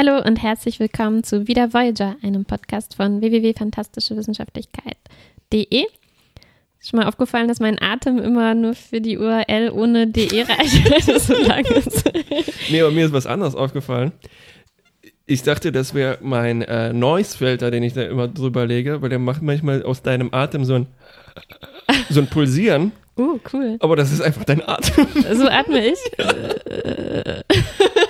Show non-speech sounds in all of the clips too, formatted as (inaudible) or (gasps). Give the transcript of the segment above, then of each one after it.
Hallo und herzlich willkommen zu Wieder Voyager, einem Podcast von www.fantastischewissenschaftlichkeit.de. Ist schon mal aufgefallen, dass mein Atem immer nur für die URL ohne de reicht, weil das so lang ist. Nee, aber mir ist was anderes aufgefallen. Ich dachte, das wäre mein äh, Noise-Filter, den ich da immer drüber lege, weil der macht manchmal aus deinem Atem so ein, so ein Pulsieren. Uh, cool. Aber das ist einfach dein Atem. So atme ich. (laughs)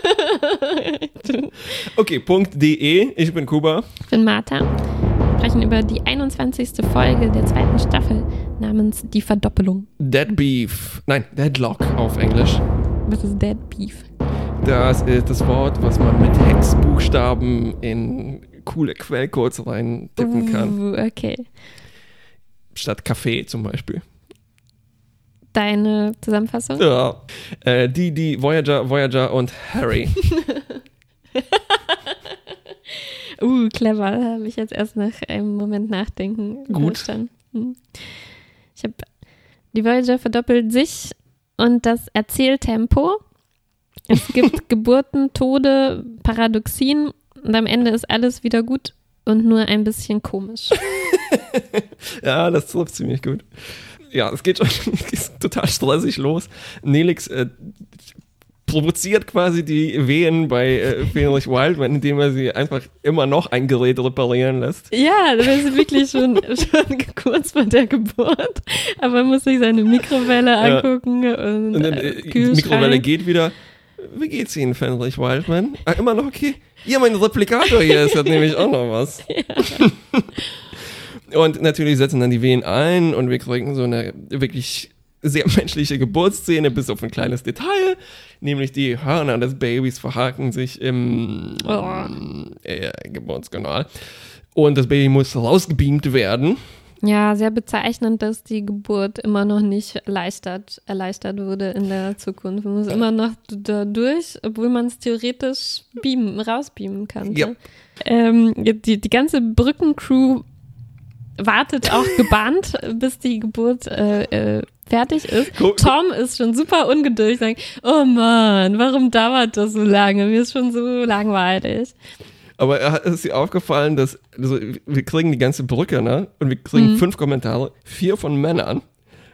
Okay, Punkt .de. Ich bin Kuba. Ich bin Martha. Wir sprechen über die 21. Folge der zweiten Staffel namens Die Verdoppelung. Dead Beef. Nein, Deadlock auf Englisch. Was ist Dead Beef? Das ist das Wort, was man mit Hexbuchstaben in coole Quellcodes rein tippen kann. Uh, okay. Statt Kaffee zum Beispiel. Deine Zusammenfassung? Ja. Äh, die, die, Voyager, Voyager und Harry. (laughs) (laughs) Uh, clever. Da habe ich jetzt erst nach einem Moment nachdenken Gut. Hm. Ich habe die Voyager verdoppelt sich und das Erzähltempo. Es gibt (laughs) Geburten, Tode, Paradoxien und am Ende ist alles wieder gut und nur ein bisschen komisch. (laughs) Ja, das trifft ziemlich gut. Ja, es geht schon es geht total stressig los. Nelix äh, provoziert quasi die Wehen bei äh, Felix Wildman, indem er sie einfach immer noch ein Gerät reparieren lässt. Ja, das ist wirklich schon, (laughs) schon kurz vor der Geburt. Aber man muss sich seine Mikrowelle Ja. angucken und, Und dann äh, äh, die. Mikrowelle geht wieder. Wie geht's Ihnen, Fenrich Wildman? Ah, immer noch okay? Ja, mein Replikator hier ist hat (laughs) nämlich auch noch was. und natürlich setzen dann die Wehen ein und wir kriegen so eine wirklich sehr menschliche Geburtsszene, bis auf ein kleines Detail, nämlich die Hörner des Babys verhaken sich im Oh. äh, Geburtskanal. Und das Baby muss rausgebeamt werden. Ja, sehr bezeichnend, dass die Geburt immer noch nicht erleichtert, erleichtert wurde in der Zukunft. Man muss immer noch da durch, obwohl man es theoretisch beamen, rausbeamen kann. Ja. Ähm, die, die ganze Brückencrew wartet auch gebannt, bis die Geburt äh, äh, fertig ist. Tom ist schon super ungeduldig, sagt, oh Mann, warum dauert das so lange? Mir ist schon so langweilig. Aber er ist dir aufgefallen, dass also, wir kriegen die ganze Brücke, ne? Und wir kriegen Mhm. fünf Kommentare, vier von Männern.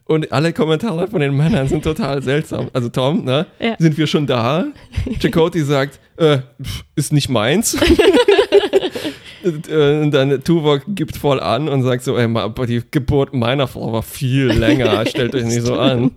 Und alle Kommentare von den Männern sind total seltsam. Also Tom, ne? Ja. Sind wir schon da? Chakoti sagt, äh, ist nicht meins. (laughs) und, äh, und dann Tuvok gibt voll an und sagt so, ey, die Geburt meiner Frau war viel (laughs) länger, stellt euch nicht so an.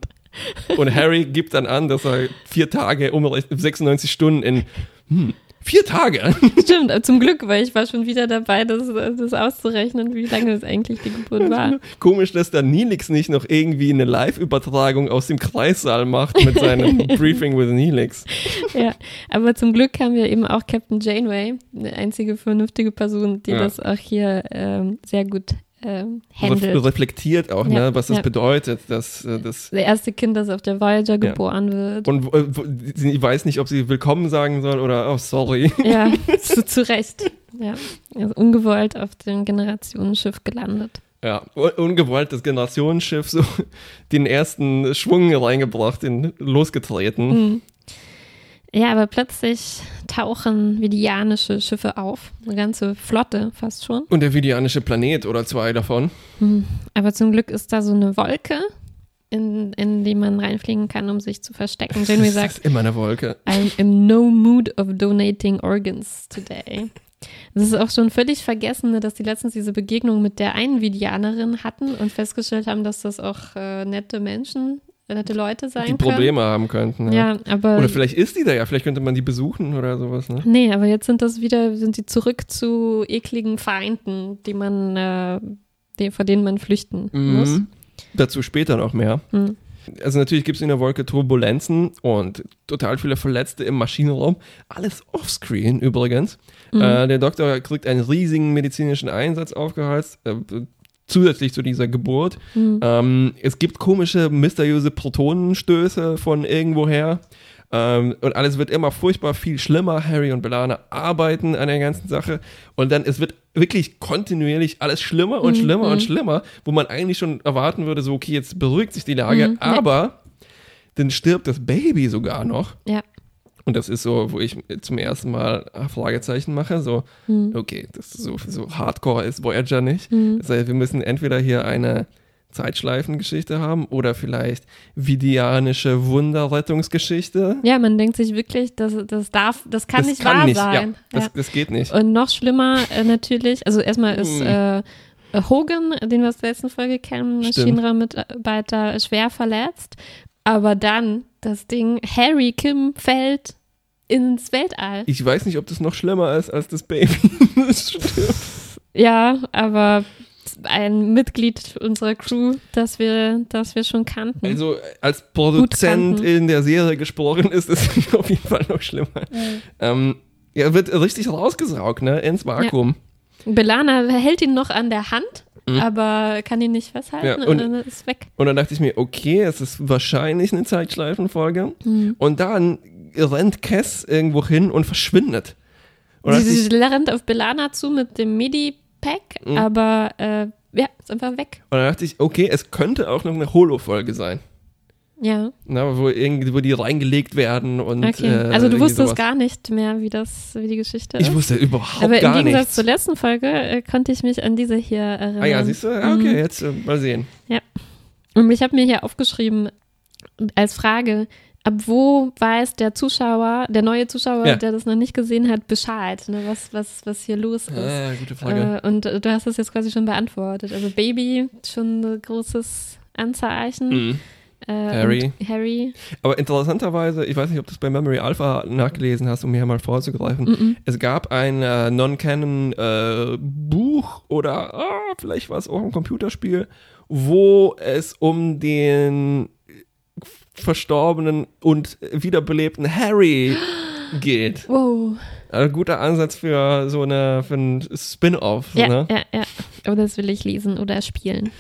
Und Harry gibt dann an, dass er vier Tage, umgerechnet 96 Stunden in, hm, vier Tage? (laughs) Stimmt, zum Glück, weil ich war schon wieder dabei, das, das auszurechnen, wie lange das eigentlich die Geburt war. Komisch, dass da Nilix nicht noch irgendwie eine Live-Übertragung aus dem Kreissaal macht mit seinem (laughs) Briefing with Nilix. Ja, aber zum Glück haben wir eben auch Captain Janeway, eine einzige vernünftige Person, die Ja. das auch hier ähm, sehr gut ähm, handelt. reflektiert auch, Ja, ne, was das ja. bedeutet, dass äh, das Das erste Kind, das auf der Voyager geboren wird. und äh, wo- sie weiß nicht, ob sie willkommen sagen soll oder oh sorry. Ja, (laughs) zu, zu Recht. Ja, also ungewollt auf dem Generationenschiff gelandet. Ja, un- ungewollt das Generationsschiff so (laughs) den ersten Schwung reingebracht, den losgetreten. Mhm. Ja, aber plötzlich tauchen vidianische Schiffe auf. Eine ganze Flotte fast schon. Und der vidianische Planet oder zwei davon. Hm. Aber zum Glück ist da so eine Wolke, in, in die man reinfliegen kann, um sich zu verstecken. (laughs) Janeway Das sagt, ist immer eine Wolke. I'm in no mood of donating organs today. Das ist auch schon völlig vergessen, dass die letztens diese Begegnung mit der einen Vidianerin hatten und festgestellt haben, dass das auch äh, nette Menschen, nette Leute sein Die Probleme haben könnten. können. Ja, aber Oder vielleicht ist die da ja, vielleicht könnte man die besuchen oder sowas, ne? nee, aber jetzt sind das wieder, sind die zurück zu ekligen Feinden, die man, äh, die, vor denen man flüchten muss. Mhm. Dazu später noch mehr. Mhm. Also natürlich gibt es in der Wolke Turbulenzen und total viele Verletzte im Maschinenraum. Alles offscreen übrigens. Mhm. Äh, der Doktor kriegt einen riesigen medizinischen Einsatz aufgeheizt, äh, zusätzlich zu dieser Geburt. Mhm. Ähm, es gibt komische, mysteriöse Protonenstöße von irgendwoher. Ähm, und alles wird immer furchtbar viel schlimmer. Harry und Belana arbeiten an der ganzen Sache. Und dann, es wird wirklich kontinuierlich alles schlimmer und Mhm, schlimmer mhm. und schlimmer, wo man eigentlich schon erwarten würde, so, okay, jetzt beruhigt sich die Lage. Mhm, aber dann stirbt das Baby sogar noch. Ja. Und das ist so, wo ich zum ersten Mal Fragezeichen mache. So, Hm. okay, das ist so, so hardcore ist Voyager nicht. Hm. Das heißt, wir müssen entweder hier eine Zeitschleifengeschichte haben oder vielleicht vidianische Wunderrettungsgeschichte. Ja, man denkt sich wirklich, das, das darf, das kann das nicht kann wahr nicht, sein. ja. Das, Ja. das geht nicht. Und noch schlimmer äh, natürlich, also erstmal ist Hm. äh, Hogan, den wir aus der letzten Folge kennen, Stimmt. Shinra-Mitarbeiter, schwer verletzt. Aber dann das Ding, Harry Kim fällt ins Weltall. Ich weiß nicht, ob das noch schlimmer ist als das Baby. (laughs) das. Ja, aber ein Mitglied unserer Crew, das wir, das wir schon kannten. Also als Produzent in der Serie gesprochen ist es (laughs) auf jeden Fall noch schlimmer. Ähm, er wird richtig rausgesaugt, ne? Ins Vakuum. Belana hält ihn noch an der Hand, Mhm. aber kann ihn nicht festhalten Ja, und, und- dann ist weg. Und dann dachte ich mir, okay, es ist wahrscheinlich eine Zeitschleifenfolge. Mhm. Und dann rennt Cass irgendwo hin und verschwindet. Und Sie, sie rennt auf Belana zu mit dem Midi-Pack, Mhm. aber äh, ja, ist einfach weg. und dann dachte ich, okay, es könnte auch noch eine Holo-Folge sein. Ja, Na, wo, irgendwie, wo die reingelegt werden und okay. äh, also du wusstest sowas. gar nicht mehr, wie das, wie die Geschichte Ich ist. wusste überhaupt aber im gar Gegensatz nichts. zur letzten Folge äh, konnte ich mich an diese hier erinnern. Ah ja, siehst du? Ja, okay, Mhm. jetzt äh, mal sehen. Und ich habe mir hier aufgeschrieben als Frage, ab wo weiß der Zuschauer, der neue Zuschauer, Ja. der das noch nicht gesehen hat, Bescheid, ne, was, was, was hier los ist. Ah, gute Frage. Äh, und du hast es jetzt quasi schon beantwortet. Also Baby, schon ein großes Anzeichen. Mhm. Äh, Harry. Harry. Aber interessanterweise, ich weiß nicht, ob du es bei Memory Alpha nachgelesen hast, um hier mal vorzugreifen. Mhm. Es gab ein äh, Non-Canon-Buch oder ah, vielleicht war es auch ein Computerspiel, wo es um den verstorbenen und wiederbelebten Harry (gasps) geht. Wow. Ein guter Ansatz für so eine für ein Spin-off. Ja, Ne? ja, ja. Aber das will ich lesen oder spielen.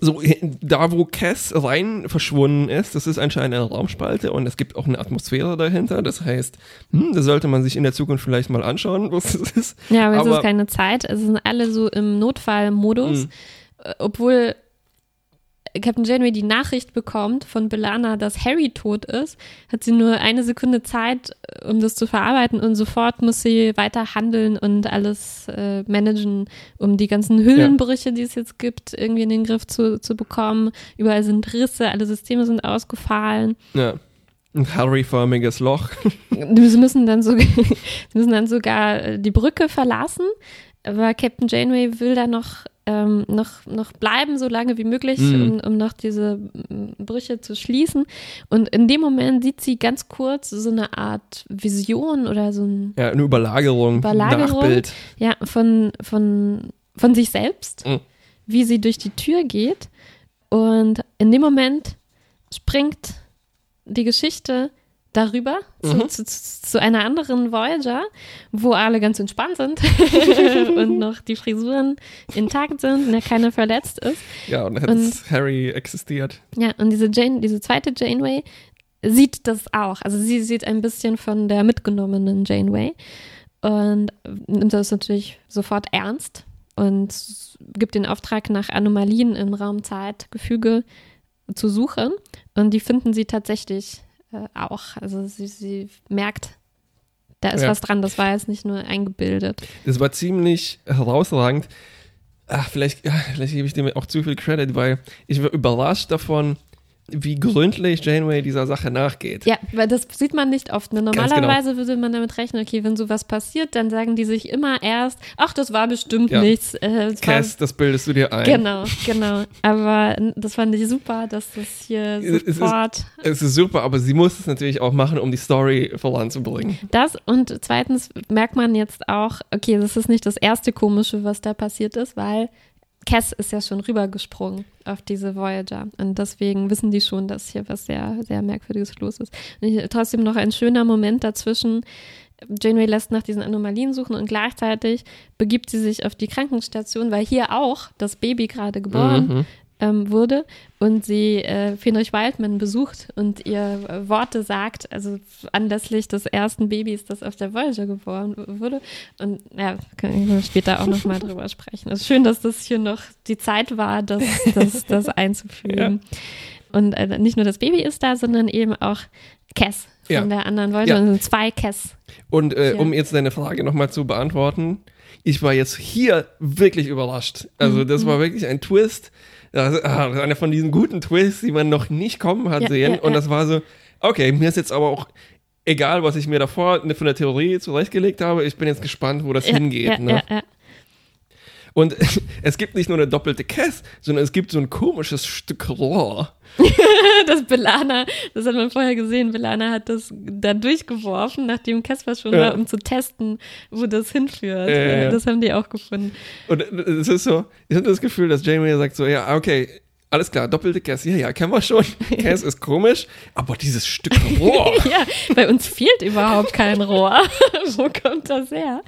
So, da wo Cass rein verschwunden ist, das ist anscheinend eine Raumspalte und es gibt auch eine Atmosphäre dahinter. Das heißt, hm, das sollte man sich in der Zukunft vielleicht mal anschauen, (laughs) was das ist. Ja, aber, es Aber- ist keine Zeit. Es sind alle so im Notfallmodus. Mhm. Äh, Obwohl Captain Janeway die Nachricht bekommt von Belana, dass Harry tot ist, hat sie nur eine Sekunde Zeit, äh, um das zu verarbeiten und sofort muss sie weiter handeln und alles äh, managen, um die ganzen Hüllenbrüche, die es jetzt gibt, irgendwie in den Griff zu, zu bekommen. Überall sind Risse, alle Systeme sind ausgefallen. Ja. Ein Harry-förmiges Loch. (laughs) Sie müssen dann, so, (laughs) sie müssen dann sogar die Brücke verlassen, aber Captain Janeway will da noch, ähm, noch, noch bleiben, so lange wie möglich, Mhm. um, um noch diese mm, Brüche zu schließen. Und in dem Moment sieht sie ganz kurz so eine Art Vision oder so ein, Ja, eine Überlagerung. Überlagerung. Nachbild. ja, von, von, von sich selbst, Mhm. wie sie durch die Tür geht. Und in dem Moment springt die Geschichte darüber zu, Mhm. zu, zu, zu einer anderen Voyager, wo alle ganz entspannt sind (laughs) und noch die Frisuren intakt sind und ja keiner verletzt ist. Ja, und Und- Harry existiert. Ja, und diese Jane, diese zweite Janeway sieht das auch. Also sie sieht ein bisschen von der mitgenommenen Janeway und nimmt das natürlich sofort ernst und gibt den Auftrag, nach Anomalien im Raum-Zeit-Gefüge zu suchen. Und die finden sie tatsächlich äh, auch. Also sie, sie merkt, da ist Ja. was dran, das war jetzt nicht nur eingebildet. Das war ziemlich herausragend. Ach, vielleicht, vielleicht gebe ich dem auch zu viel Credit, weil ich war überrascht davon, wie gründlich Janeway dieser Sache nachgeht. Ja, weil das sieht man nicht oft. Ne? Ganz Normalerweise würde man damit rechnen, okay, wenn sowas passiert, dann sagen die sich immer erst, ach, das war bestimmt Ja. nichts. Äh, das war, Cass, das bildest du dir ein. genau, genau. Aber das fand ich super, dass das hier Es ist- sofort Es ist super, aber sie muss es natürlich auch machen, um die Story voranzubringen. das und zweitens merkt man jetzt auch, okay, das ist nicht das erste Komische, was da passiert ist, weil Cass ist ja schon rübergesprungen auf diese Voyager und deswegen wissen die schon, dass hier was sehr, sehr Merkwürdiges los ist. Und trotzdem noch ein schöner Moment dazwischen. Janeway lässt nach diesen Anomalien suchen und gleichzeitig begibt sie sich auf die Krankenstation, weil hier auch das Baby gerade geboren Mhm. Ähm, wurde und sie äh, Fenrich Wildman besucht und ihr äh, Worte sagt, also anlässlich des ersten Babys, das auf der Voyager geboren wurde. Und ja, können wir (laughs) später auch nochmal drüber sprechen. Es ist schön, dass das hier noch die Zeit war, das, das, (laughs) das einzufügen. Und äh, nicht nur das Baby ist da, sondern eben auch Cass von Ja. der anderen Voyager. Ja. Und sind zwei Cass. Und äh, Ja. um jetzt deine Frage nochmal zu beantworten, ich war jetzt hier wirklich überrascht. Also Mhm. das war wirklich ein Twist. Das, ah, einer von diesen guten Twists, die man noch nicht kommen hat Ja, sehen. ja, Und das war so, okay, mir ist jetzt aber auch egal, was ich mir davor ne, von der Theorie zurechtgelegt habe. Ich bin jetzt gespannt, wo das hingeht. ne? Und (laughs) es gibt nicht nur eine doppelte Cass, sondern es gibt so ein komisches Stück Rohr. (laughs) Das Belana, das hat man vorher gesehen, Belana hat das da durchgeworfen, nachdem Casper schon Ja. war, um zu testen, wo das hinführt. Ja. Das haben die auch gefunden. Und es ist so, ich habe das Gefühl, dass Jamie sagt so, ja, okay, alles klar, doppelte Cass, ja, ja, kennen wir schon. (laughs) Cass ist komisch, aber dieses Stück Rohr. (laughs) Ja, bei uns fehlt überhaupt kein Rohr. (laughs) Wo kommt das her?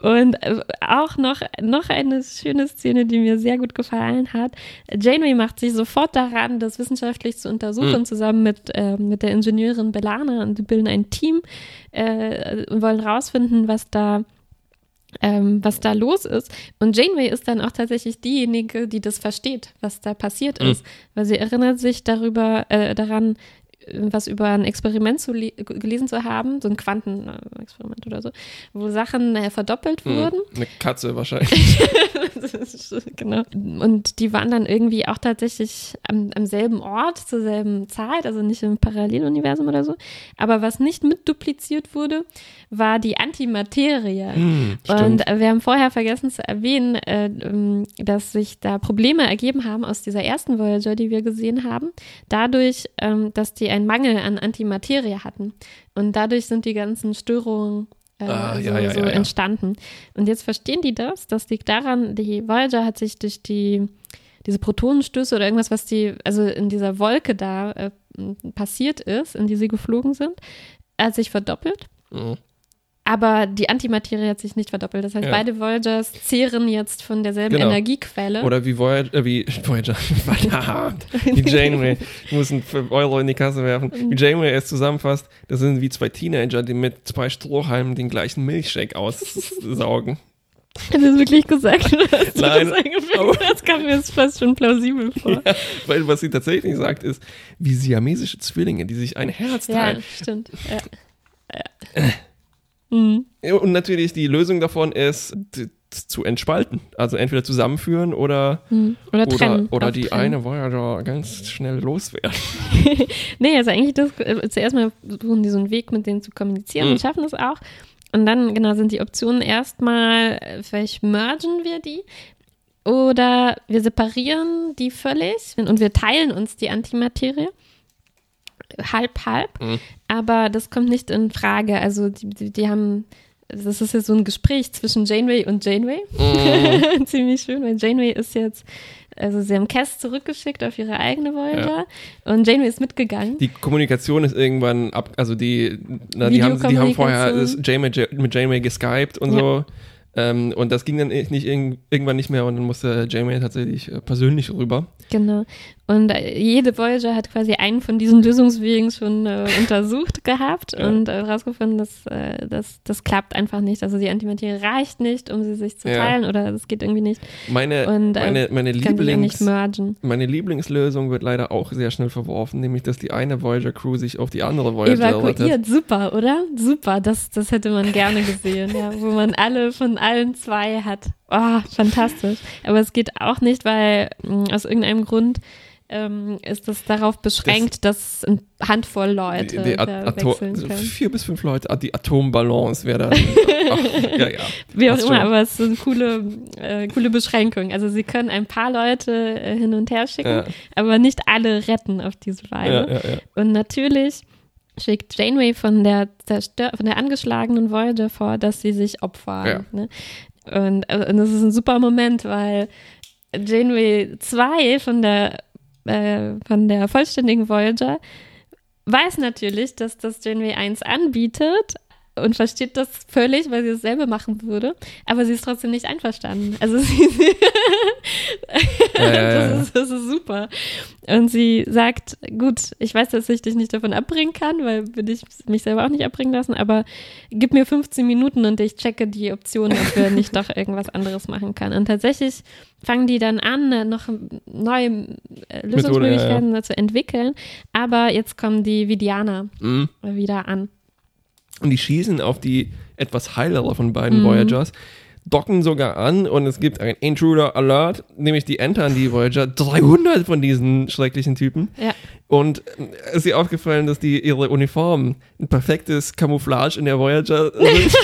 Und äh, auch noch, noch eine schöne Szene, die mir sehr gut gefallen hat. Janeway macht sich sofort daran, das wissenschaftlich zu untersuchen, Mhm. zusammen mit, äh, mit der Ingenieurin Belana. Und die bilden ein Team äh, und wollen rausfinden, was da ähm, was da los ist. Und Janeway ist dann auch tatsächlich diejenige, die das versteht, was da passiert Mhm. ist, weil sie erinnert sich darüber, äh, daran, was über ein Experiment zu le- gelesen zu haben, so ein Quantenexperiment oder so, wo Sachen äh, verdoppelt Hm, wurden. Eine Katze (laughs) wahrscheinlich. Genau. Und die waren dann irgendwie auch tatsächlich am, am selben Ort zur selben Zeit, also nicht im Paralleluniversum oder so. Aber was nicht mit dupliziert wurde, war die Antimaterie. Hm, Und äh, wir haben vorher vergessen zu erwähnen, äh, ähm, dass sich da Probleme ergeben haben aus dieser ersten Voyager, die wir gesehen haben, dadurch, ähm, dass die einen Mangel an Antimaterie hatten. Und dadurch sind die ganzen Störungen äh, Ah, so, ja, ja, so ja, entstanden. Und jetzt verstehen die das. Das liegt daran, die Voyager hat sich durch die diese Protonenstöße oder irgendwas, was die, also in dieser Wolke da äh, passiert ist, in die sie geflogen sind, hat sich verdoppelt. Mhm. Aber die Antimaterie hat sich nicht verdoppelt. Das heißt, Ja. beide Voyagers zehren jetzt von derselben Genau. Energiequelle. Oder wie Voyager, äh, wie (laughs) Voyager, verdammt, (laughs) wie (laughs) Janeway, ich muss einen Euro in die Kasse werfen, wie Janeway es zusammenfasst, das sind wie zwei Teenager, die mit zwei Strohhalmen den gleichen Milchshake aussaugen. Hast du das wirklich gesagt? Hast du Nein, Das, aber- das kam mir jetzt fast schon plausibel vor. Ja, weil was sie tatsächlich sagt, ist, wie siamesische Zwillinge, die sich ein Herz Ja, teilen. stimmt. Ja. Ja. Mhm. Und natürlich die Lösung davon ist, zu entspalten. Also entweder zusammenführen oder, Mhm. Oder oder, trennen. oder die trennen. eine Voyager ganz schnell loswerden. (laughs) Nee, also eigentlich das, äh, zuerst mal versuchen die so einen Weg mit denen zu kommunizieren Mhm. und schaffen das auch. Und dann, genau, sind die Optionen erstmal, äh, vielleicht mergen wir die oder wir separieren die völlig und wir teilen uns die Antimaterie. Halb, halb. Mhm. Aber das kommt nicht in Frage. Also die, die, die haben, das ist jetzt so ein Gespräch zwischen Janeway und Janeway. Mhm. (laughs) Ziemlich schön, weil Janeway ist jetzt, also sie haben Cass zurückgeschickt auf ihre eigene Voyager und Janeway ist mitgegangen. Die Kommunikation ist irgendwann ab, also die, na, die, haben, die haben vorher. Janeway, mit Janeway geskypt und Ja. so. Ähm, und das ging dann nicht irg- irgendwann nicht mehr und dann musste Janeway tatsächlich äh, persönlich rüber. Genau. Und äh, jede Voyager hat quasi einen von diesen Lösungswegen schon äh, (laughs) untersucht gehabt Ja. und äh, herausgefunden, dass äh, das, das klappt einfach nicht. Also die Antimaterie reicht nicht, um sie sich zu Ja. teilen oder das geht irgendwie nicht. Meine, Und, äh, meine, meine, Lieblings, meine Lieblingslösung wird leider auch sehr schnell verworfen, nämlich dass die eine Voyager-Crew sich auf die andere Voyager. Evakuiert, super, oder? Super, das, das hätte man gerne gesehen, ja, wo man alle von allen zwei hat. Oh, fantastisch. Aber es geht auch nicht, weil mh, aus irgendeinem Grund ähm, ist es darauf beschränkt, dass eine Handvoll Leute Die, die da wechseln können. vier bis fünf Leute, ah, die Atombalance wäre dann. (laughs) ach, ja, ja. Wie auch immer, schon. aber es ist eine coole, äh, coole Beschränkung. Also sie können ein paar Leute äh, hin und her schicken, Ja. aber nicht alle retten auf diese Weise. Und natürlich schickt Janeway von der, zerstör von der angeschlagenen Voyager vor, dass sie sich opfern. Ne? Und, äh, und das ist ein super Moment, weil Janeway 2 von der, äh, von der vollständigen Voyager weiß natürlich, dass das Janeway 1 anbietet, und versteht das völlig, weil sie dasselbe machen würde, aber sie ist trotzdem nicht einverstanden. Also (laughs) sie, Ja, ja, ja. das, ist, das ist super. Und sie sagt, gut, ich weiß, dass ich dich nicht davon abbringen kann, weil würde ich mich selber auch nicht abbringen lassen, aber gib mir 15 Minuten und ich checke die Option, ob wir nicht doch irgendwas anderes machen können. Und tatsächlich fangen die dann an, äh, noch neue äh, Lösungsmöglichkeiten zu entwickeln. Aber jetzt kommen die Vidianer Mhm. wieder an. Und die schießen auf die etwas heilere von beiden Mhm. Voyagers, docken sogar an und es gibt ein Intruder Alert, nämlich die entern die Voyager, 300 von diesen schrecklichen Typen. Ja. Und äh, es ist ihr aufgefallen, dass die ihre Uniformen ein perfektes Camouflage in der Voyager (laughs) sind.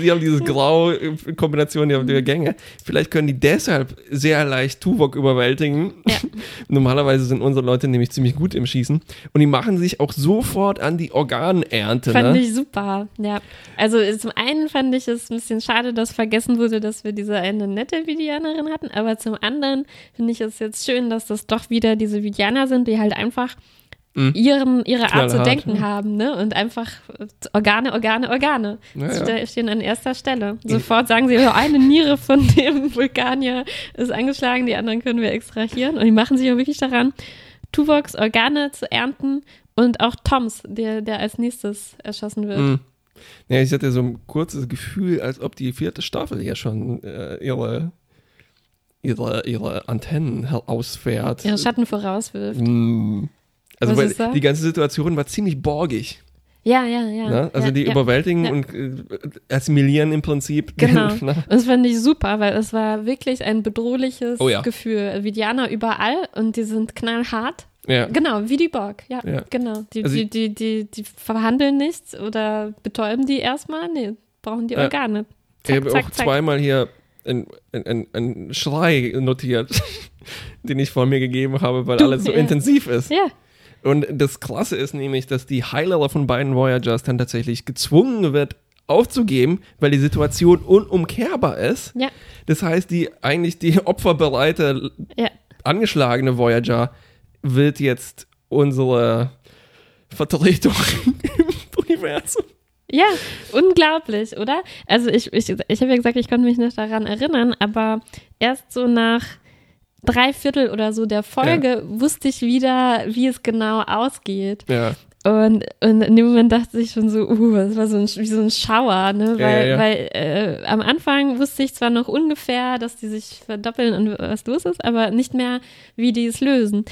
Die haben dieses Grau in Kombination der, der Gänge. Vielleicht können die deshalb sehr leicht Tuvok überwältigen. Ja. (laughs) Normalerweise sind unsere Leute nämlich ziemlich gut im Schießen. Und die machen sich auch sofort an die Organernte. Fand Ne? ich super, ja. Also zum einen fand ich es ein bisschen schade, dass vergessen wurde, dass wir diese eine nette Vidianerin hatten, aber zum anderen finde ich es jetzt schön, dass das doch wieder diese Vidianer sind, die halt einfach Mhm. ihren, ihre Art zu denken ja. haben, ne? Und einfach Organe, Organe, Organe. Ja, ja. ste- stehen an erster Stelle. Sofort sagen sie, oh, eine Niere von dem (laughs) Vulkanier ist angeschlagen, die anderen können wir extrahieren. Und die machen sich auch wirklich daran, Tuvoks Organe zu ernten und auch Toms, der, der als nächstes erschossen wird. Mhm. Ja, ich hatte so ein kurzes Gefühl, als ob die vierte Staffel ja schon äh, ihre, ihre, ihre Antennen ausfährt. ihre Schatten vorauswirft. Mm. Also weil die ganze Situation war ziemlich borgig. Ja, ja, ja. ne? Also ja, die ja. überwältigen ja. und äh, assimilieren im Prinzip. Genau. das fand ich super, weil es war wirklich ein bedrohliches Oh ja. Gefühl. Vidianer überall und die sind knallhart. Ja. Genau, wie die Borg. Ja, genau. Die, Also die, ich- die, die, die verhandeln nichts oder betäuben die erstmal. Nee, brauchen die. Organe. Ich Zack, habe auch zack, zweimal hier einen ein, ein Schrei notiert, (laughs) den ich von mir gegeben habe, weil Du, alles so intensiv ist. Ja, Und das Krasse ist nämlich, dass die Heilerer von beiden Voyagers dann tatsächlich gezwungen wird, aufzugeben, weil die Situation unumkehrbar ist. ja, Das heißt, die eigentlich die (laughs) opferbereite, ja. angeschlagene Voyager wird jetzt unsere Vertretung (laughs) im Universum. Ja, unglaublich, oder? Also ich, ich, ich habe ja gesagt, ich konnte mich nicht daran erinnern, aber erst so nach drei Viertel oder so der Folge wusste ich wieder, wie es genau ausgeht. Ja. Und, und in dem Moment dachte ich schon so, uh, das war so ein, wie so ein Schauer, ne? Ja, Weil, ja, ja. weil äh, am Anfang wusste ich zwar noch ungefähr, dass die sich verdoppeln und was los ist, aber nicht mehr, wie die es lösen.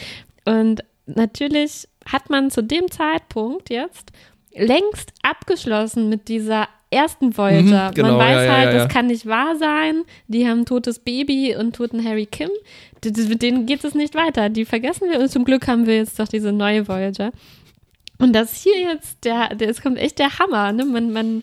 Und natürlich hat man zu dem Zeitpunkt jetzt längst abgeschlossen mit dieser ersten Voyager. Mhm, genau, man weiß ja, halt, ja, das ja. kann nicht wahr sein. Die haben ein totes Baby und toten Harry Kim. Mit denen geht es nicht weiter. Die vergessen wir und zum Glück haben wir jetzt doch diese neue Voyager. Und das hier jetzt, der, der, es kommt echt der Hammer, ne? Man, man,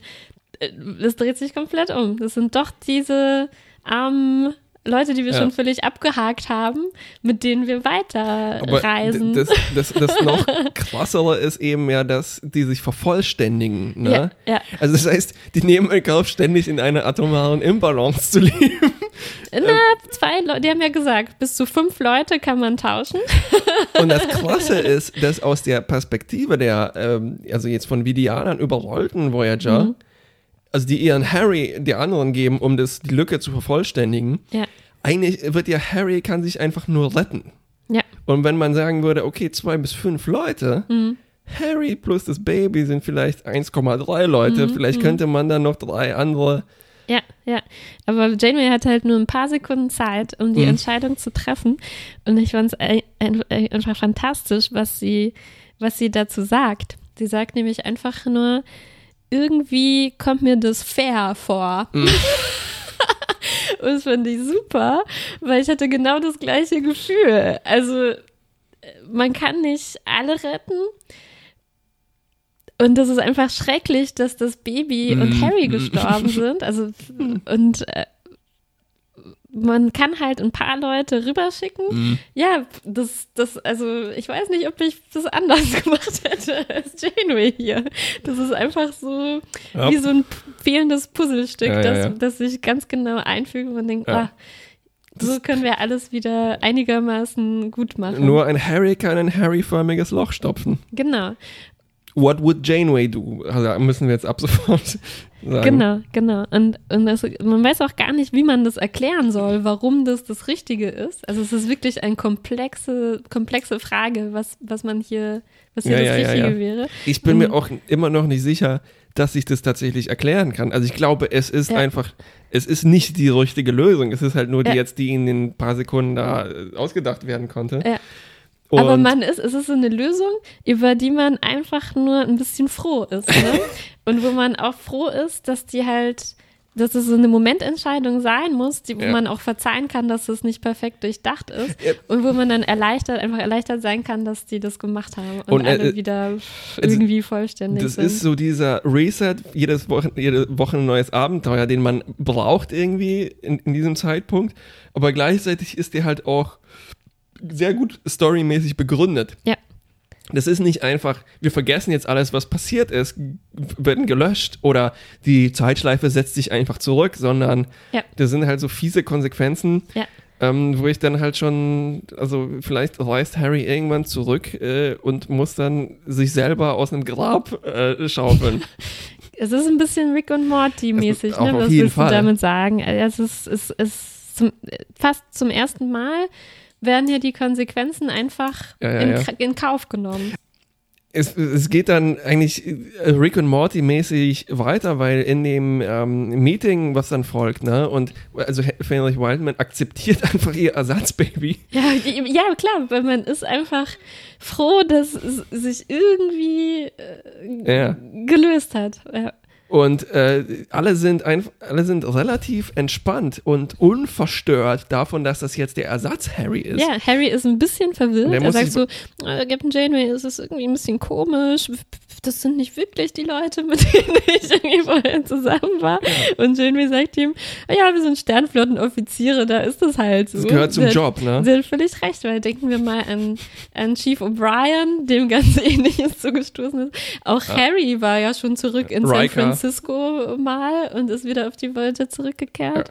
äh, es dreht sich komplett um. Das sind doch diese armen Leute, die wir Ja. schon völlig abgehakt haben, mit denen wir weiter Aber reisen. das, das, das noch (laughs) krassere ist eben ja, dass die sich vervollständigen. Ne? ja, ja. Also das heißt, die nehmen in Kauf, ständig in einer atomaren Imbalance zu leben. Na, zwei Leute, die haben ja gesagt, bis zu fünf Leute kann man tauschen. (laughs) Und das Krasse ist, dass aus der Perspektive der, ähm, also jetzt von Vidianern überrollten Voyager, Mhm. Also die ihren Harry der anderen geben, um das, die Lücke zu vervollständigen, Ja, eigentlich wird ja Harry kann sich einfach nur retten. ja, Und wenn man sagen würde, okay, zwei bis fünf Leute, Mhm. Harry plus das Baby sind vielleicht 1,3 Leute, Mhm, vielleicht könnte man dann noch drei andere. ja, ja. Aber Janeway hat halt nur ein paar Sekunden Zeit, um die Mhm. Entscheidung zu treffen. Und ich fand es ein, ein, einfach fantastisch, was sie, was sie dazu sagt. Sie sagt nämlich einfach nur, irgendwie kommt mir das fair vor. Mhm. (laughs) Und das fand ich super, weil ich hatte genau das gleiche Gefühl. Also man kann nicht alle retten. Und das ist einfach schrecklich, dass das Baby und Mhm. Harry gestorben (laughs) sind. Also und äh, man kann halt ein paar Leute rüberschicken. Ja, das, das, also ich weiß nicht, ob ich das anders (laughs) gemacht hätte als Janeway hier. Das ist einfach so Ja. wie so ein fehlendes Puzzlestück, Ja, ja, das, das sich ganz genau einfügt und man denkt, ah, so können wir alles wieder einigermaßen gut machen. Nur ein Harry kann ein Harry-förmiges Loch stopfen. Genau. What would Janeway do? Also müssen wir jetzt ab sofort (laughs) sagen. Genau, genau. Und, und das, man weiß auch gar nicht, wie man das erklären soll, warum das das Richtige ist. Also es ist wirklich eine komplexe, komplexe Frage, was, was man hier, was hier Ja, das ja, Richtige ja. wäre. Ich bin mir Mhm. auch immer noch nicht sicher, dass ich das tatsächlich erklären kann. Also ich glaube, es ist Ja. einfach, es ist nicht die richtige Lösung. Es ist halt nur die Ja. jetzt, die in den paar Sekunden da äh, ausgedacht werden konnte. Ja. Und Aber man ist, es ist so eine Lösung, über die man einfach nur ein bisschen froh ist. Ne? (laughs) Und wo man auch froh ist, dass die halt, dass es so eine Momententscheidung sein muss, die, wo Ja. man auch verzeihen kann, dass es nicht perfekt durchdacht ist. Ja. Und wo man dann erleichtert, einfach erleichtert sein kann, dass die das gemacht haben und, Und, äh, alle äh, wieder irgendwie vollständig das sind. ist so dieser Reset, jedes Woche, jede Woche ein neues Abenteuer, den man braucht irgendwie in, in diesem Zeitpunkt. Aber gleichzeitig ist der halt auch sehr gut storymäßig begründet. Ja. Das ist nicht einfach, wir vergessen jetzt alles, was passiert ist, werden gelöscht oder die Zeitschleife setzt sich einfach zurück, sondern Ja. das sind halt so fiese Konsequenzen, Ja. ähm, wo ich dann halt schon, also vielleicht reist Harry irgendwann zurück äh, und muss dann sich selber aus einem Grab äh, schaufeln. (laughs) Es ist ein bisschen Rick und Morty mäßig, auch ne? Was willst Fall. du damit sagen? Also Es ist, es ist zum, fast zum ersten Mal werden hier die Konsequenzen einfach Ja, ja, in, ja. In Kauf genommen. es, es geht dann eigentlich äh, Rick und Morty mäßig weiter, weil in dem ähm, Meeting, was dann folgt, ne, und also Fenrich Wildman akzeptiert (laughs) einfach ihr Ersatzbaby. Ja, ja, klar, weil man ist einfach froh, dass es sich irgendwie äh, Ja. gelöst hat. Ja. Und äh, alle sind einfach, alle sind relativ entspannt und unverstört davon, dass das jetzt der Ersatz Harry ist. ja, Harry ist ein bisschen verwirrt. Er sagt so, äh, Captain Janeway, es ist irgendwie ein bisschen komisch. Das sind nicht wirklich die Leute, mit denen (laughs) ich irgendwie vorher zusammen war. Und Janeway sagt ihm, "Ah ja, wir sind Sternflottenoffiziere, da ist es halt so. Das gehört zum Sie hat- Job, ne? Sie hat völlig recht, weil denken wir mal an, an Chief O'Brien, dem ganz (laughs) ähnliches zugestoßen ist. Auch Harry war ja schon zurück in San Riker. Francisco mal und ist wieder auf die Voyager zurückgekehrt.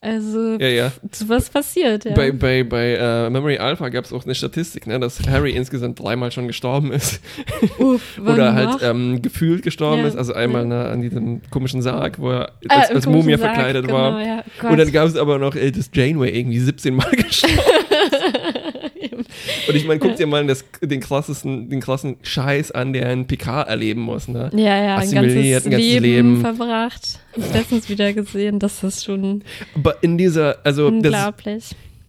Also, Ja, ja. was passiert, ja. Bei, bei, bei äh, Memory Alpha gab es auch eine Statistik, ne, dass Harry insgesamt dreimal schon gestorben ist. Uff, (laughs) Oder halt ähm, gefühlt gestorben Ja. ist. Also einmal ne, an diesem komischen Sarg, wo er als, im als Mumie Sarg, verkleidet genau, war. Ja. Und dann gab es aber noch, äh, dass Janeway irgendwie 17 Mal (laughs) gestorben Und ich meine, guck dir mal das, den, krassesten, den krassen Scheiß an, der ein PK erleben muss. Ne? ja, ja, ein ganzes, ein ganzes Leben, Leben. verbracht. Ich letztens wieder gesehen, das ist schon Aber in dieser, also das, unglaublich.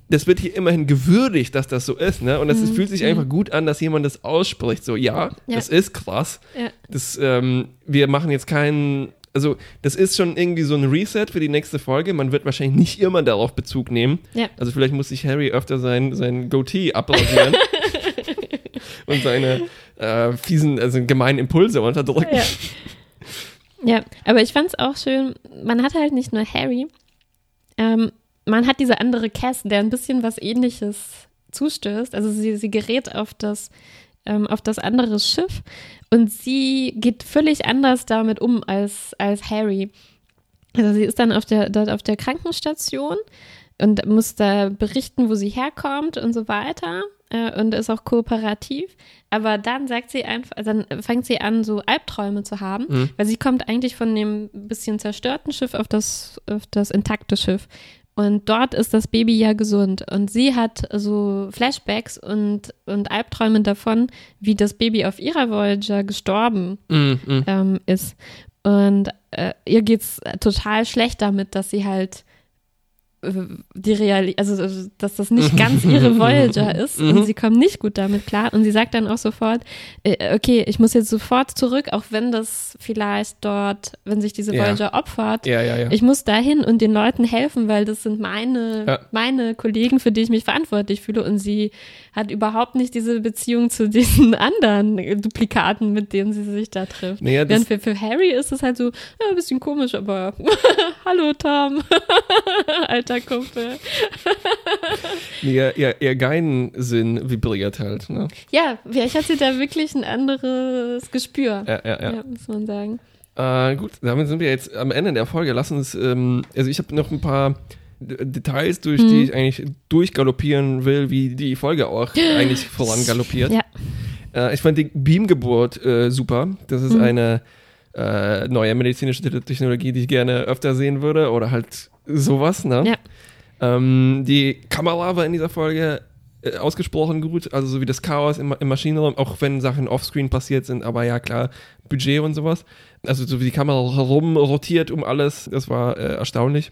das wird hier immerhin gewürdigt, dass das so ist. Ne? Und es Mhm. fühlt sich einfach gut an, dass jemand das ausspricht. So, ja, Ja. das ist krass. Ja. Das, ähm, wir machen jetzt keinen. Also, das ist schon irgendwie so ein Reset für die nächste Folge. Man wird wahrscheinlich nicht immer darauf Bezug nehmen. Ja. Also, vielleicht muss sich Harry öfter sein, sein Goatee abrasieren (laughs) und seine äh, fiesen, also gemeinen Impulse unterdrücken. Ja. ja, aber ich fand es auch schön, man hat halt nicht nur Harry, ähm, man hat diese andere Cass, der ein bisschen was ähnliches zustößt. Also sie, sie gerät auf das, ähm, auf das andere Schiff und sie geht völlig anders damit um als, als Harry. Also sie ist dann auf der, dort auf der Krankenstation und muss da berichten, wo sie herkommt und so weiter äh, und ist auch kooperativ. Aber dann sagt sie einfach, dann fängt sie an, so Albträume zu haben, Mhm. weil sie kommt eigentlich von dem bisschen zerstörten Schiff auf das, auf das intakte Schiff. Und dort ist das Baby ja gesund. Und sie hat so Flashbacks und, und Albträume davon, wie das Baby auf ihrer Voyager gestorben Mm, mm. ähm, ist. Und äh, ihr geht's total schlecht damit, dass sie halt die Realität, also äh, dass das nicht (laughs) ganz ihre Voyager ist Mhm. und sie kommt nicht gut damit klar und sie sagt dann auch sofort, äh, okay, ich muss jetzt sofort zurück, auch wenn das vielleicht dort, wenn sich diese Ja. Voyager opfert, Ja, ja, ja. ich muss dahin und den Leuten helfen, weil das sind meine, Ja. meine Kollegen, für die ich mich verantwortlich fühle. Und sie hat überhaupt nicht diese Beziehung zu diesen (laughs) anderen Duplikaten, mit denen sie sich da trifft. Naja, Während für, für Harry ist es halt so, ja, ein bisschen komisch, aber (laughs) hallo Tom, alter Kumpel. (laughs) ihr, ihr, ihr Geidensinn vibriert halt. Ne? Ja, vielleicht hat sie da wirklich ein anderes Gespür. Ja, ja, ja. Ja, muss man sagen. Äh, gut, damit sind wir jetzt am Ende der Folge. Lass uns, ähm, also ich habe noch ein paar Details, durch Mhm. die ich eigentlich durchgaloppieren will, wie die Folge auch (gasps) eigentlich vorangaloppiert. Ja. Äh, ich fand die Beamgeburt äh, super. Das ist Mhm. eine äh, neue medizinische Te- Technologie, die ich gerne öfter sehen würde oder halt sowas. Ne? Ja. Ähm, die Kamera war in dieser Folge äh, ausgesprochen gut, also so wie das Chaos im, im Maschinenraum, auch wenn Sachen offscreen passiert sind, aber ja klar, Budget und sowas. Also so wie die Kamera herum rotiert um alles, das war äh, erstaunlich.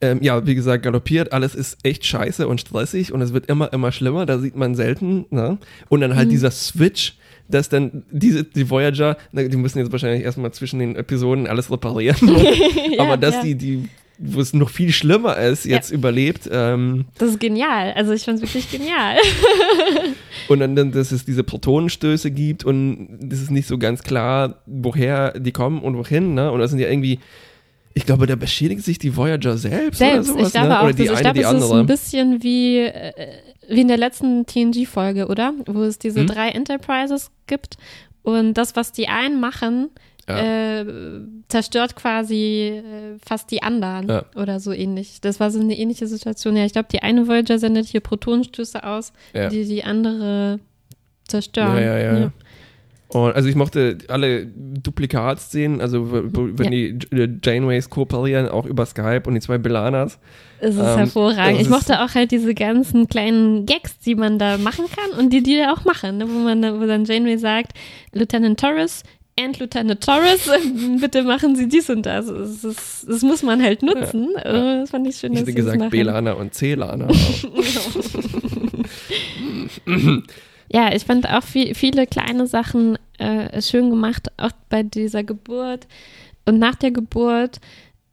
Ähm, ja, wie gesagt, galoppiert, alles ist echt scheiße und stressig und es wird immer, immer schlimmer, da sieht man selten. Ne? Und dann halt Mhm. dieser Switch, dass dann diese, die Voyager, die müssen jetzt wahrscheinlich erstmal zwischen den Episoden alles reparieren, (laughs) Ja, aber dass ja. die, die, wo es noch viel schlimmer ist, jetzt überlebt. Ähm, Das ist genial. Also ich fand es wirklich genial. (laughs) und dann, dann, dass es diese Protonenstöße gibt und das ist nicht so ganz klar, woher die kommen und wohin, ne? Und das sind ja irgendwie, ich glaube, da beschädigt sich die Voyager selbst, oder Selbst, sowas, ich glaube ne? auch, Oder die also ich eine, glaube, die es ist ein bisschen wie, äh, wie in der letzten TNG-Folge, oder? Wo es diese Hm? drei Enterprises gibt und das, was die einen machen, Ja. äh, zerstört quasi äh, fast die anderen Ja. oder so ähnlich. Das war so eine ähnliche Situation. Ja, ich glaube, die eine Voyager sendet hier Protonenstöße aus, Ja. die die andere zerstören. Ja, ja, ja. Und also ich mochte alle Duplikatszenen, also wo- wenn die J- Janeways kooperieren, auch über Skype und die zwei Belanas. Es ist Ähm, hervorragend. Ich mochte auch halt diese ganzen kleinen Gags, die man da machen kann und die die da auch machen, ne? wo man dann- wo dann Janeway sagt, Lieutenant Torres and Lieutenant Torres, (laughs) bitte machen Sie dies und das. Es ist, das muss man halt nutzen. Äh, Das fand ich schön, Ich dass hätte gesagt. Belana und C-Lana. (laughs) (laughs) (clears throat) (clears throat) Ja, ich fand auch viel, viele kleine Sachen äh, schön gemacht, auch bei dieser Geburt und nach der Geburt.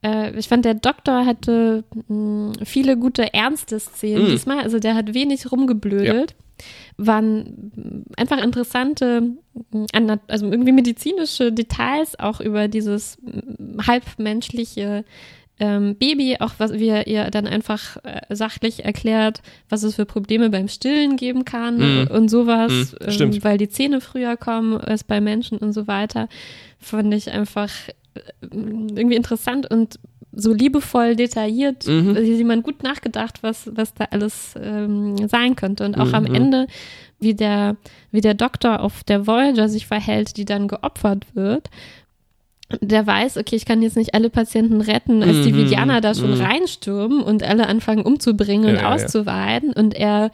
Äh, ich fand, der Doktor hatte mh, viele gute ernste Szenen Mm. diesmal. Also der hat wenig rumgeblödelt. Waren mh, einfach interessante, ana- also irgendwie medizinische Details auch über dieses mh, halbmenschliche ähm, Baby, auch was wie er ihr dann einfach äh, sachlich erklärt, was es für Probleme beim Stillen geben kann Mhm. und sowas, Mhm, stimmt. ähm, weil die Zähne früher kommen als bei Menschen und so weiter, fand ich einfach äh, irgendwie interessant und so liebevoll detailliert, Mhm. äh, jemand gut nachgedacht, was, was da alles ähm, sein könnte. Und auch am Mhm. Ende, wie der, wie der Doktor auf der Voyager sich verhält, die dann geopfert wird. Der weiß, okay, ich kann jetzt nicht alle Patienten retten, als die Mhm, Vidianer da schon mhm. reinstürmen und alle anfangen umzubringen und Ja, ja, ja. auszuweiden. Und er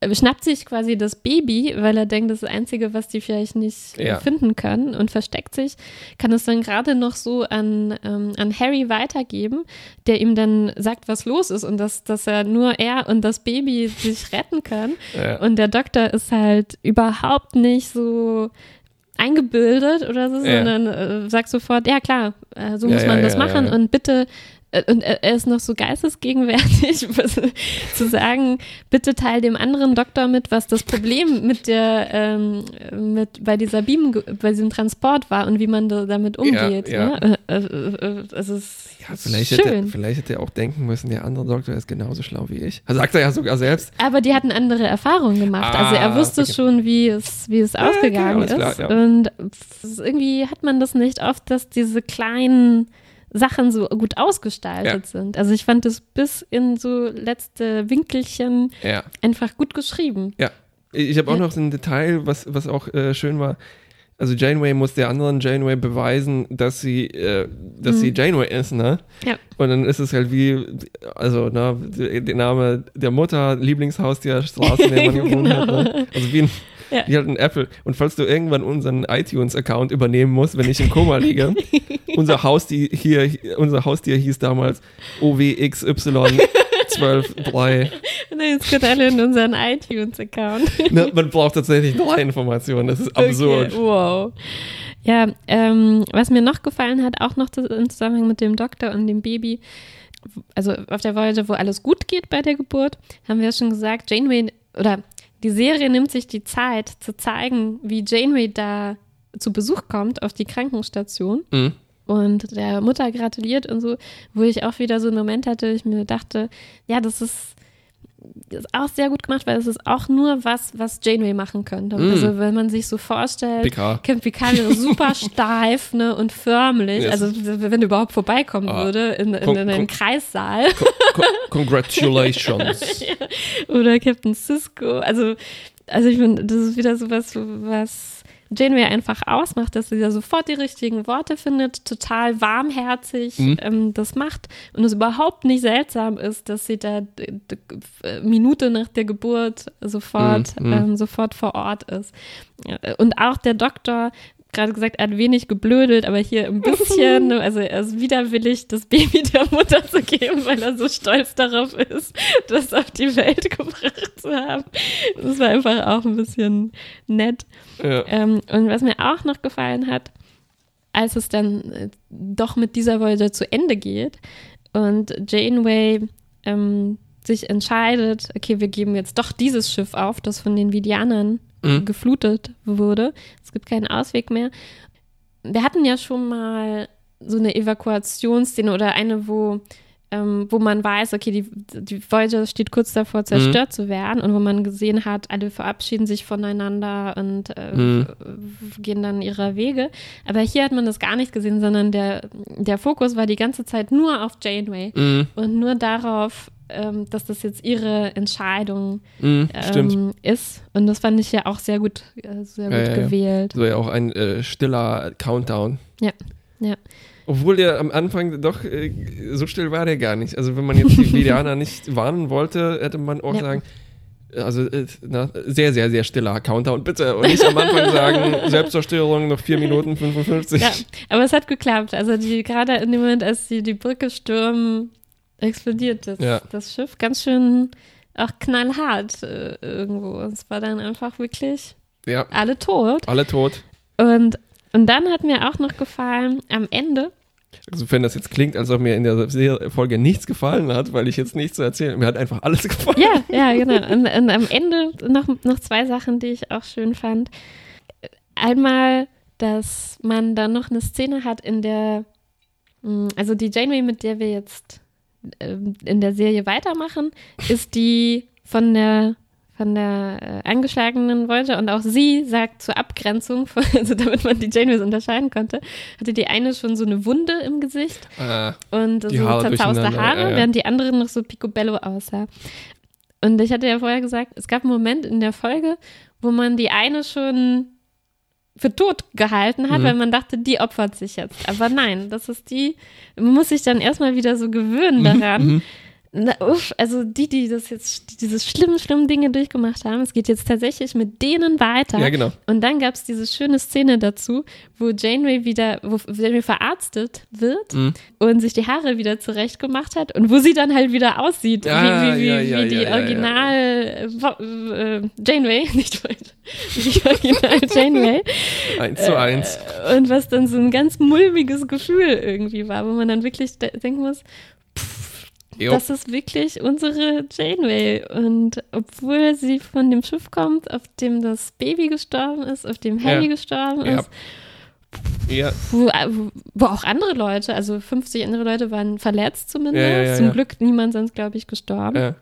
äh, schnappt sich quasi das Baby, weil er denkt, das ist das Einzige, was die vielleicht nicht Ja. finden können und versteckt sich, kann es dann gerade noch so an, ähm, an Harry weitergeben, der ihm dann sagt, was los ist und dass, dass er nur er und das Baby sich retten können. Ja. Und der Doktor ist halt überhaupt nicht so eingebildet oder so, Ja. sondern äh, sagt sofort, ja klar, äh, so Ja, muss man das machen und bitte und er ist noch so geistesgegenwärtig, (laughs) zu sagen, bitte teil dem anderen Doktor mit, was das Problem mit der, ähm, mit bei dieser Beam, bei diesem Transport war und wie man da, damit umgeht. ja. Ne? Äh, äh, äh, es ist Ja, vielleicht hätte, schön. vielleicht hätte er auch denken müssen, der andere Doktor ist genauso schlau wie ich. Also sagt er ja sogar selbst. Aber die hatten andere Erfahrungen gemacht. also er Ah, wusste okay. schon, wie es, wie es Ja, ausgegangen klar, ist. ja. Und irgendwie hat man das nicht oft, dass diese kleinen Sachen so gut ausgestaltet sind. Also ich fand es bis in so letzte Winkelchen Ja. einfach gut geschrieben. Ja. Ich habe auch Ja. noch so ein Detail, was, was auch äh, schön war. Also Janeway muss der anderen Janeway beweisen, dass sie, äh, dass Mhm. sie Janeway ist, ne? Ja. Und dann ist es halt wie, also, ne, der der Name der Mutter, Lieblingshaustier, Straße, in der man (laughs) gewohnt hat, ne? Also wie ein, Ja. wie halt ein Apple. Und falls du irgendwann unseren iTunes-Account übernehmen musst, wenn ich im Koma liege, (laughs) unser Haustier hier, unser Haustier hieß damals OWXY 123. Und jetzt geht alle in unseren iTunes-Account. Ne, man braucht tatsächlich drei Informationen, das ist absurd. Okay, wow. Ja, ähm, was mir noch gefallen hat, auch noch im Zusammenhang mit dem Doktor und dem Baby, also auf der Voyager, wo alles gut geht bei der Geburt, haben wir ja schon gesagt, Janeway oder die Serie nimmt sich die Zeit zu zeigen, wie Janeway da zu Besuch kommt auf die Krankenstation Mhm. und der Mutter gratuliert und so, wo ich auch wieder so einen Moment hatte, ich mir dachte, ja, das ist, ist auch sehr gut gemacht, weil es ist auch nur was, was Janeway machen könnte. Mm. Also wenn man sich so vorstellt, Picard. Camp Picard wäre super (laughs) steif ne, und förmlich, Yes. also wenn er überhaupt vorbeikommen Ah. würde in, in, in einem Kreissaal Co Congratulations. (laughs) oder Captain Cisco, also also ich finde, das ist wieder sowas, was Janeway einfach ausmacht, dass sie da sofort die richtigen Worte findet, total warmherzig Mhm. ähm, das macht und es überhaupt nicht seltsam ist, dass sie da äh, Minute nach der Geburt sofort, Mhm, mhm. ähm, sofort vor Ort ist. Ja, Und auch der Doktor, gerade gesagt, er hat wenig geblödelt, aber hier ein bisschen, (laughs) also er ist widerwillig, das Baby (laughs) der Mutter zu geben, weil er so stolz darauf ist, das auf die Welt (laughs) gebracht zu haben. Das war einfach auch ein bisschen nett. Ja. Ähm, und was mir auch noch gefallen hat, als es dann äh, doch mit dieser Voyager zu Ende geht und Janeway ähm, sich entscheidet, okay, wir geben jetzt doch dieses Schiff auf, das von den Vidianern Mhm. geflutet wurde. Es gibt keinen Ausweg mehr. Wir hatten ja schon mal so eine Evakuationsszene oder eine, wo, ähm, wo man weiß, okay, die, die Voyager steht kurz davor, zerstört zu werden und wo man gesehen hat, alle verabschieden sich voneinander und äh, Mhm. gehen dann ihrer Wege. Aber hier hat man das gar nicht gesehen, sondern der, der Fokus war die ganze Zeit nur auf Janeway Mhm. und nur darauf, ähm, dass das jetzt ihre Entscheidung. Stimmt. ähm, ist. Und das fand ich ja auch sehr gut, äh, sehr Ja, gut ja, ja. gewählt. So ja auch ein äh, stiller Countdown. Ja, ja. Obwohl der am Anfang doch, äh, so still war der gar nicht. Also wenn man jetzt die (laughs) Medianer nicht warnen wollte, hätte man auch Ja. sagen, also äh, na, sehr, sehr, sehr stiller Countdown, bitte. Und nicht am Anfang sagen, (laughs) Selbstzerstörung, noch 4 Minuten 55. ja. Aber es hat geklappt. Also die gerade in dem Moment, als sie die Brücke stürmen, explodiert das, Ja. das Schiff ganz schön auch knallhart äh, irgendwo. Es war dann einfach wirklich Ja, alle tot. alle tot. Und, und dann hat mir auch noch gefallen, am Ende, Also wenn das jetzt klingt, als ob mir in der Folge nichts gefallen hat, weil ich jetzt nichts zu erzählen, mir hat einfach alles (laughs) gefallen. Ja, ja, genau. Und, und am Ende noch, noch zwei Sachen, die ich auch schön fand. Einmal, dass man dann noch eine Szene hat, in der, mh, also die Janeway, mit der wir jetzt in der Serie weitermachen, ist die von der von der äh, angeschlagenen Voyager und auch sie sagt zur Abgrenzung, von, (laughs) also damit man die Janeways unterscheiden konnte, hatte die eine schon so eine Wunde im Gesicht Ah, und so Haare zerzauste Haare, ja. während die andere noch so picobello aussah. Und ich hatte ja vorher gesagt, es gab einen Moment in der Folge, wo man die eine schon für tot gehalten hat, Mhm. weil man dachte, die opfert sich jetzt. Aber nein, das ist die, man muss sich dann erstmal wieder so gewöhnen daran. mhm. Na, uff, also die, die das jetzt, die diese schlimmen, schlimmen Dinge durchgemacht haben, es geht jetzt tatsächlich mit denen weiter. ja genau. Und dann gab es diese schöne Szene dazu, wo Janeway wieder, wo Janeway verarztet wird Mhm. und sich die Haare wieder zurecht gemacht hat und wo sie dann halt wieder aussieht, Ah, wie, wie, ja, ja, wie die ja, ja, Original äh, äh, Janeway, (laughs) nicht die Original (laughs) Janeway. Eins zu eins. Äh, Und was dann so ein ganz mulmiges Gefühl irgendwie war, wo man dann wirklich de denken muss, Jo. das ist wirklich unsere Janeway. Und obwohl sie von dem Schiff kommt, auf dem das Baby gestorben ist, auf dem Harry Ja. gestorben Ja. ist, ja. wo, wo auch andere Leute, also 50 andere Leute waren verletzt zumindest. Zum. Glück niemand sonst, glaube ich, gestorben.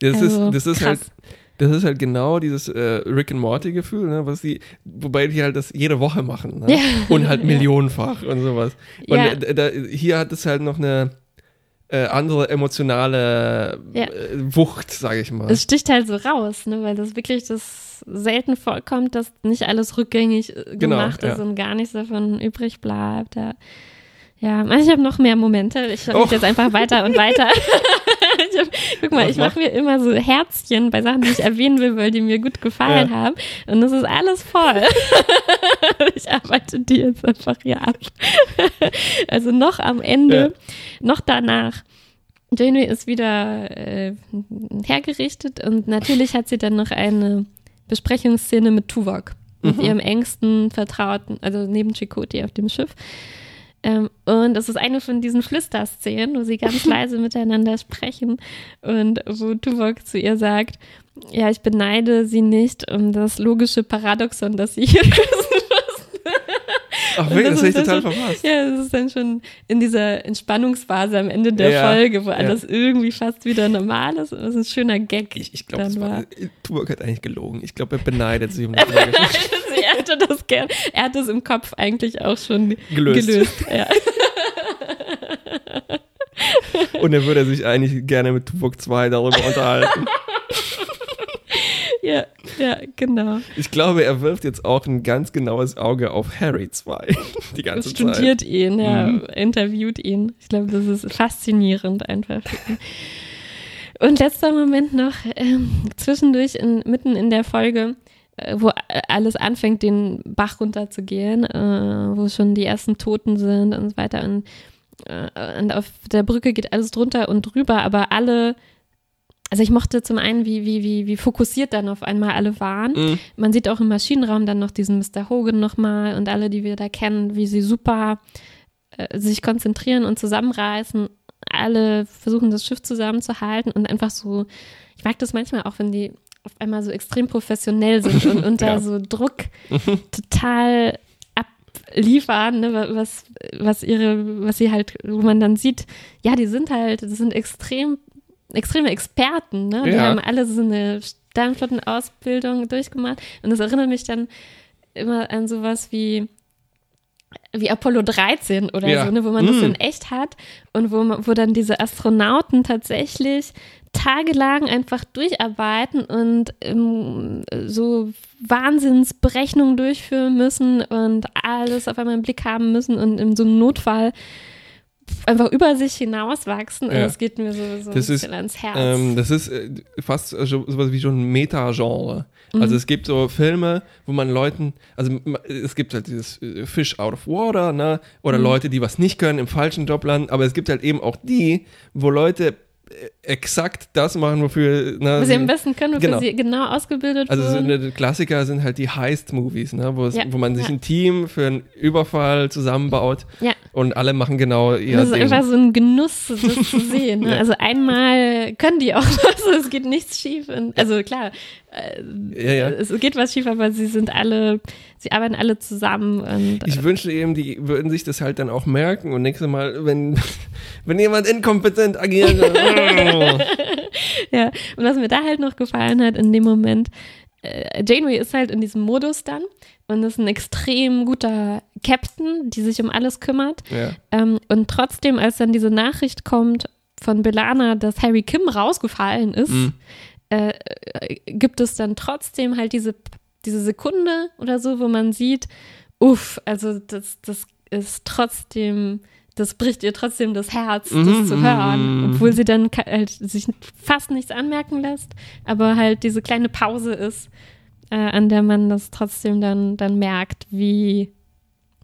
Das, Also, ist, das ist krass. halt. Das ist halt genau dieses äh, Rick and Morty Gefühl, ne, was die, wobei die halt das jede Woche machen, ne? Ja. und halt (laughs) millionenfach und sowas. Und Ja. äh, da, hier hat es halt noch eine äh, andere emotionale Ja. äh, Wucht, sage ich mal. Es sticht halt so raus, ne, weil das wirklich das selten vorkommt, dass nicht alles rückgängig äh, Genau, gemacht ist ja. und gar nichts davon übrig bleibt. Ja, ja ich habe noch mehr Momente. Ich rede Oh. jetzt einfach weiter und weiter. (laughs) (laughs) guck mal, Was ich mache mir immer so Herzchen bei Sachen, die ich erwähnen will, weil die mir gut gefallen Ja. haben. Und das ist alles voll. (laughs) ich arbeite die jetzt einfach hier ab. (laughs) also noch am Ende, noch danach. Janeway ist wieder äh, hergerichtet und natürlich hat sie dann noch eine Besprechungsszene mit Tuvok, mit Mhm. ihrem engsten Vertrauten, also neben Chakotay auf dem Schiff. Ähm, und es ist eine von diesen Flüsterszenen, wo sie ganz (laughs) leise miteinander sprechen und wo Tuvok zu ihr sagt, ja, ich beneide sie nicht um das logische Paradoxon, das sie hier (laughs) lösen Ach, und wirklich, das das habe ich total dann verpasst. Ja, das ist dann schon in dieser Entspannungsphase am Ende der Ja, Folge, wo ja. alles irgendwie fast wieder normal ist. Und das ist ein schöner Gag. Ich, ich glaube. Tuvok hat eigentlich gelogen. Ich glaube, er beneidet sie um das Logische. Er hätte das gern. Er hat das im Kopf eigentlich auch schon gelöst. gelöst. Ja. Und er würde sich eigentlich gerne mit Tuvok 2 darüber unterhalten. ja. Ja, genau. Ich glaube, er wirft jetzt auch ein ganz genaues Auge auf Harry 2. Die ganze Studiert Zeit. ihn, ja, Mhm. interviewt ihn. Ich glaube, das ist faszinierend einfach. Und letzter Moment noch, ähm, zwischendurch in, mitten in der Folge, äh, wo alles anfängt, den Bach runterzugehen, äh, wo schon die ersten Toten sind und so weiter. Und, äh, und auf der Brücke geht alles drunter und drüber, aber alle, also ich mochte zum einen, wie, wie, wie, wie fokussiert dann auf einmal alle waren. Mhm. Man sieht auch im Maschinenraum dann noch diesen Mr. Hogan nochmal und alle, die wir da kennen, wie sie super äh, sich konzentrieren und zusammenreißen. Alle versuchen, das Schiff zusammenzuhalten und einfach so, ich mag das manchmal auch, wenn die auf einmal so extrem professionell sind und (laughs) unter Ja. so Druck total abliefern, ne, wa- was, was ihre, was sie halt, wo man dann sieht, ja, die sind halt, das sind extrem, extreme Experten, ne? Die Ja. haben alle so eine Sternflottenausbildung durchgemacht. Und das erinnert mich dann immer an sowas wie wie Apollo 13 oder Ja. so, ne, wo man das Mm. in echt hat und wo, man- wo dann diese Astronauten tatsächlich tagelang einfach durcharbeiten und ähm, so Wahnsinnsberechnungen durchführen müssen und alles auf einmal im Blick haben müssen und in so einem Notfall einfach über sich hinauswachsen. Und Ja. das geht mir so, so ein ist, bisschen ans Herz. Ähm, das ist äh, fast äh, so- sowas wie schon ein Meta-Genre. Mhm. Also es gibt so Filme, wo man Leuten, also es gibt halt dieses äh, Fish out of water, ne? Oder Mhm. Leute, die was nicht können, im falschen Job landen, aber es gibt halt eben auch die, wo Leute exakt das machen, wofür ne, was sie am besten können, wofür genau. sie genau ausgebildet Also so wurden. eine Klassiker sind halt die Heist-Movies, ne? Ja, wo man sich ja. ein Team für einen Überfall zusammenbaut Ja. und alle machen genau ihr das ist Ding. einfach so ein Genuss, das zu (laughs) sehen. Ne? Also einmal können die auch (laughs) was, es geht nichts schief. Und, also klar, äh, Ja, ja. es geht was schief, aber sie sind alle, sie arbeiten alle zusammen. Und, Ich wünschte eben, die würden sich das halt dann auch merken und nächstes Mal, wenn, (laughs) wenn jemand inkompetent agiert, dann, (laughs) ja. und was mir da halt noch gefallen hat in dem Moment, äh, Janeway ist halt in diesem Modus dann und ist ein extrem guter Captain, die sich um alles kümmert. ja. Ähm, und trotzdem, als dann diese Nachricht kommt von Belana, dass Harry Kim rausgefallen ist, Mhm. Äh, äh, gibt es dann trotzdem halt diese, diese Sekunde oder so, wo man sieht, uff, also das, das ist trotzdem, das bricht ihr trotzdem das Herz, das Mhm, zu hören, mhm. obwohl sie dann halt sich fast nichts anmerken lässt, aber halt diese kleine Pause ist, äh, an der man das trotzdem dann, dann merkt, wie,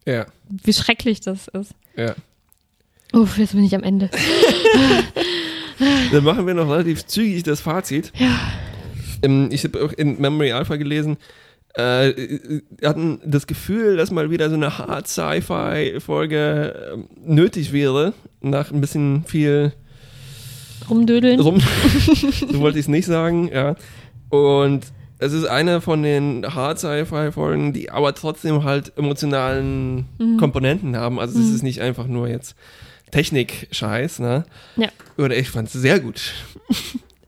ja, wie schrecklich das ist. ja. Uff, jetzt bin ich am Ende. (laughs) (laughs) Dann machen wir noch relativ zügig das Fazit. Ja. Ähm, ich habe auch in Memory Alpha gelesen, äh, äh, hatten das Gefühl, dass mal wieder so eine Hard Sci-Fi-Folge ähm, nötig wäre, nach ein bisschen viel Rumdödeln. rum. (laughs) so wollte ich es nicht sagen, ja. Und es ist eine von den Hard Sci-Fi-Folgen, die aber trotzdem halt emotionalen Mhm. Komponenten haben. Also es ist nicht einfach nur jetzt Technik-Scheiß, ne? Ja. Oder ich fand es sehr gut.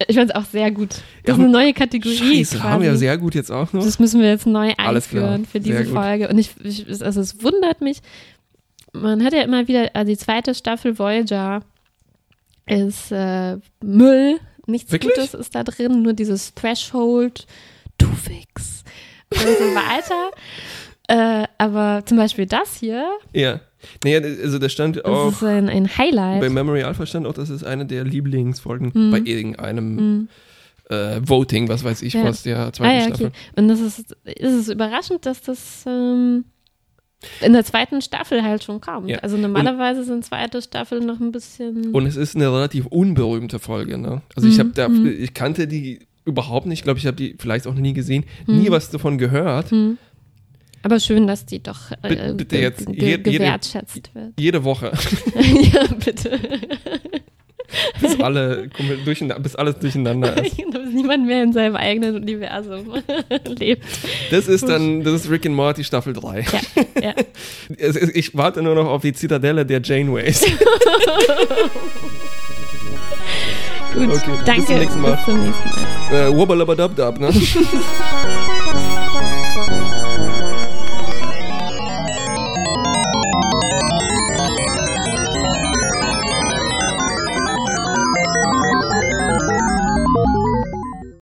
Ich fand es auch sehr gut. Das Ja, ist eine neue Kategorie Scheiße, quasi. haben wir sehr gut jetzt auch noch. Das müssen wir jetzt neu einführen für diese. Folge. Und ich, ich, also es wundert mich, man hat ja immer wieder, also die zweite Staffel Voyager ist äh, Müll, nichts Wirklich? Gutes ist da drin, nur dieses Threshold, too fix und so weiter. (laughs) Äh, aber zum Beispiel das hier, Ja. Naja, also da stand das auch, ist ein, ein Highlight. bei Memory Alpha stand auch, das ist eine der Lieblingsfolgen Mhm. bei irgendeinem Mhm. äh, Voting, was weiß ich, Ja. was der Ah zweiten ja, Staffel. okay. Und das ist, ist es überraschend, dass das ähm, in der zweiten Staffel halt schon kommt. Ja. Also normalerweise sind zweite Staffel noch ein bisschen. Und es ist eine relativ unberühmte Folge, ne? Also ich Mhm, habe da, mhm. ich kannte die überhaupt nicht, ich glaube, ich habe die vielleicht auch noch nie gesehen, nie Mhm. was davon gehört. Hm. Aber schön, dass die doch äh, Bitte- jetzt ge jede- gewertschätzt wird. Jede Woche, (laughs) (laughs) ja, bitte. bis alle bis alles durcheinander (laughs) ist. Dass niemand mehr in seinem eigenen Universum lebt. Das ist dann, das ist Rick and Morty Staffel 3. Ja, ja. Ich warte nur noch auf die Zitadelle der Janeways. Gut, Okay, bis danke. zum nächsten Mal. Bis zum nächsten Mal. äh, ne?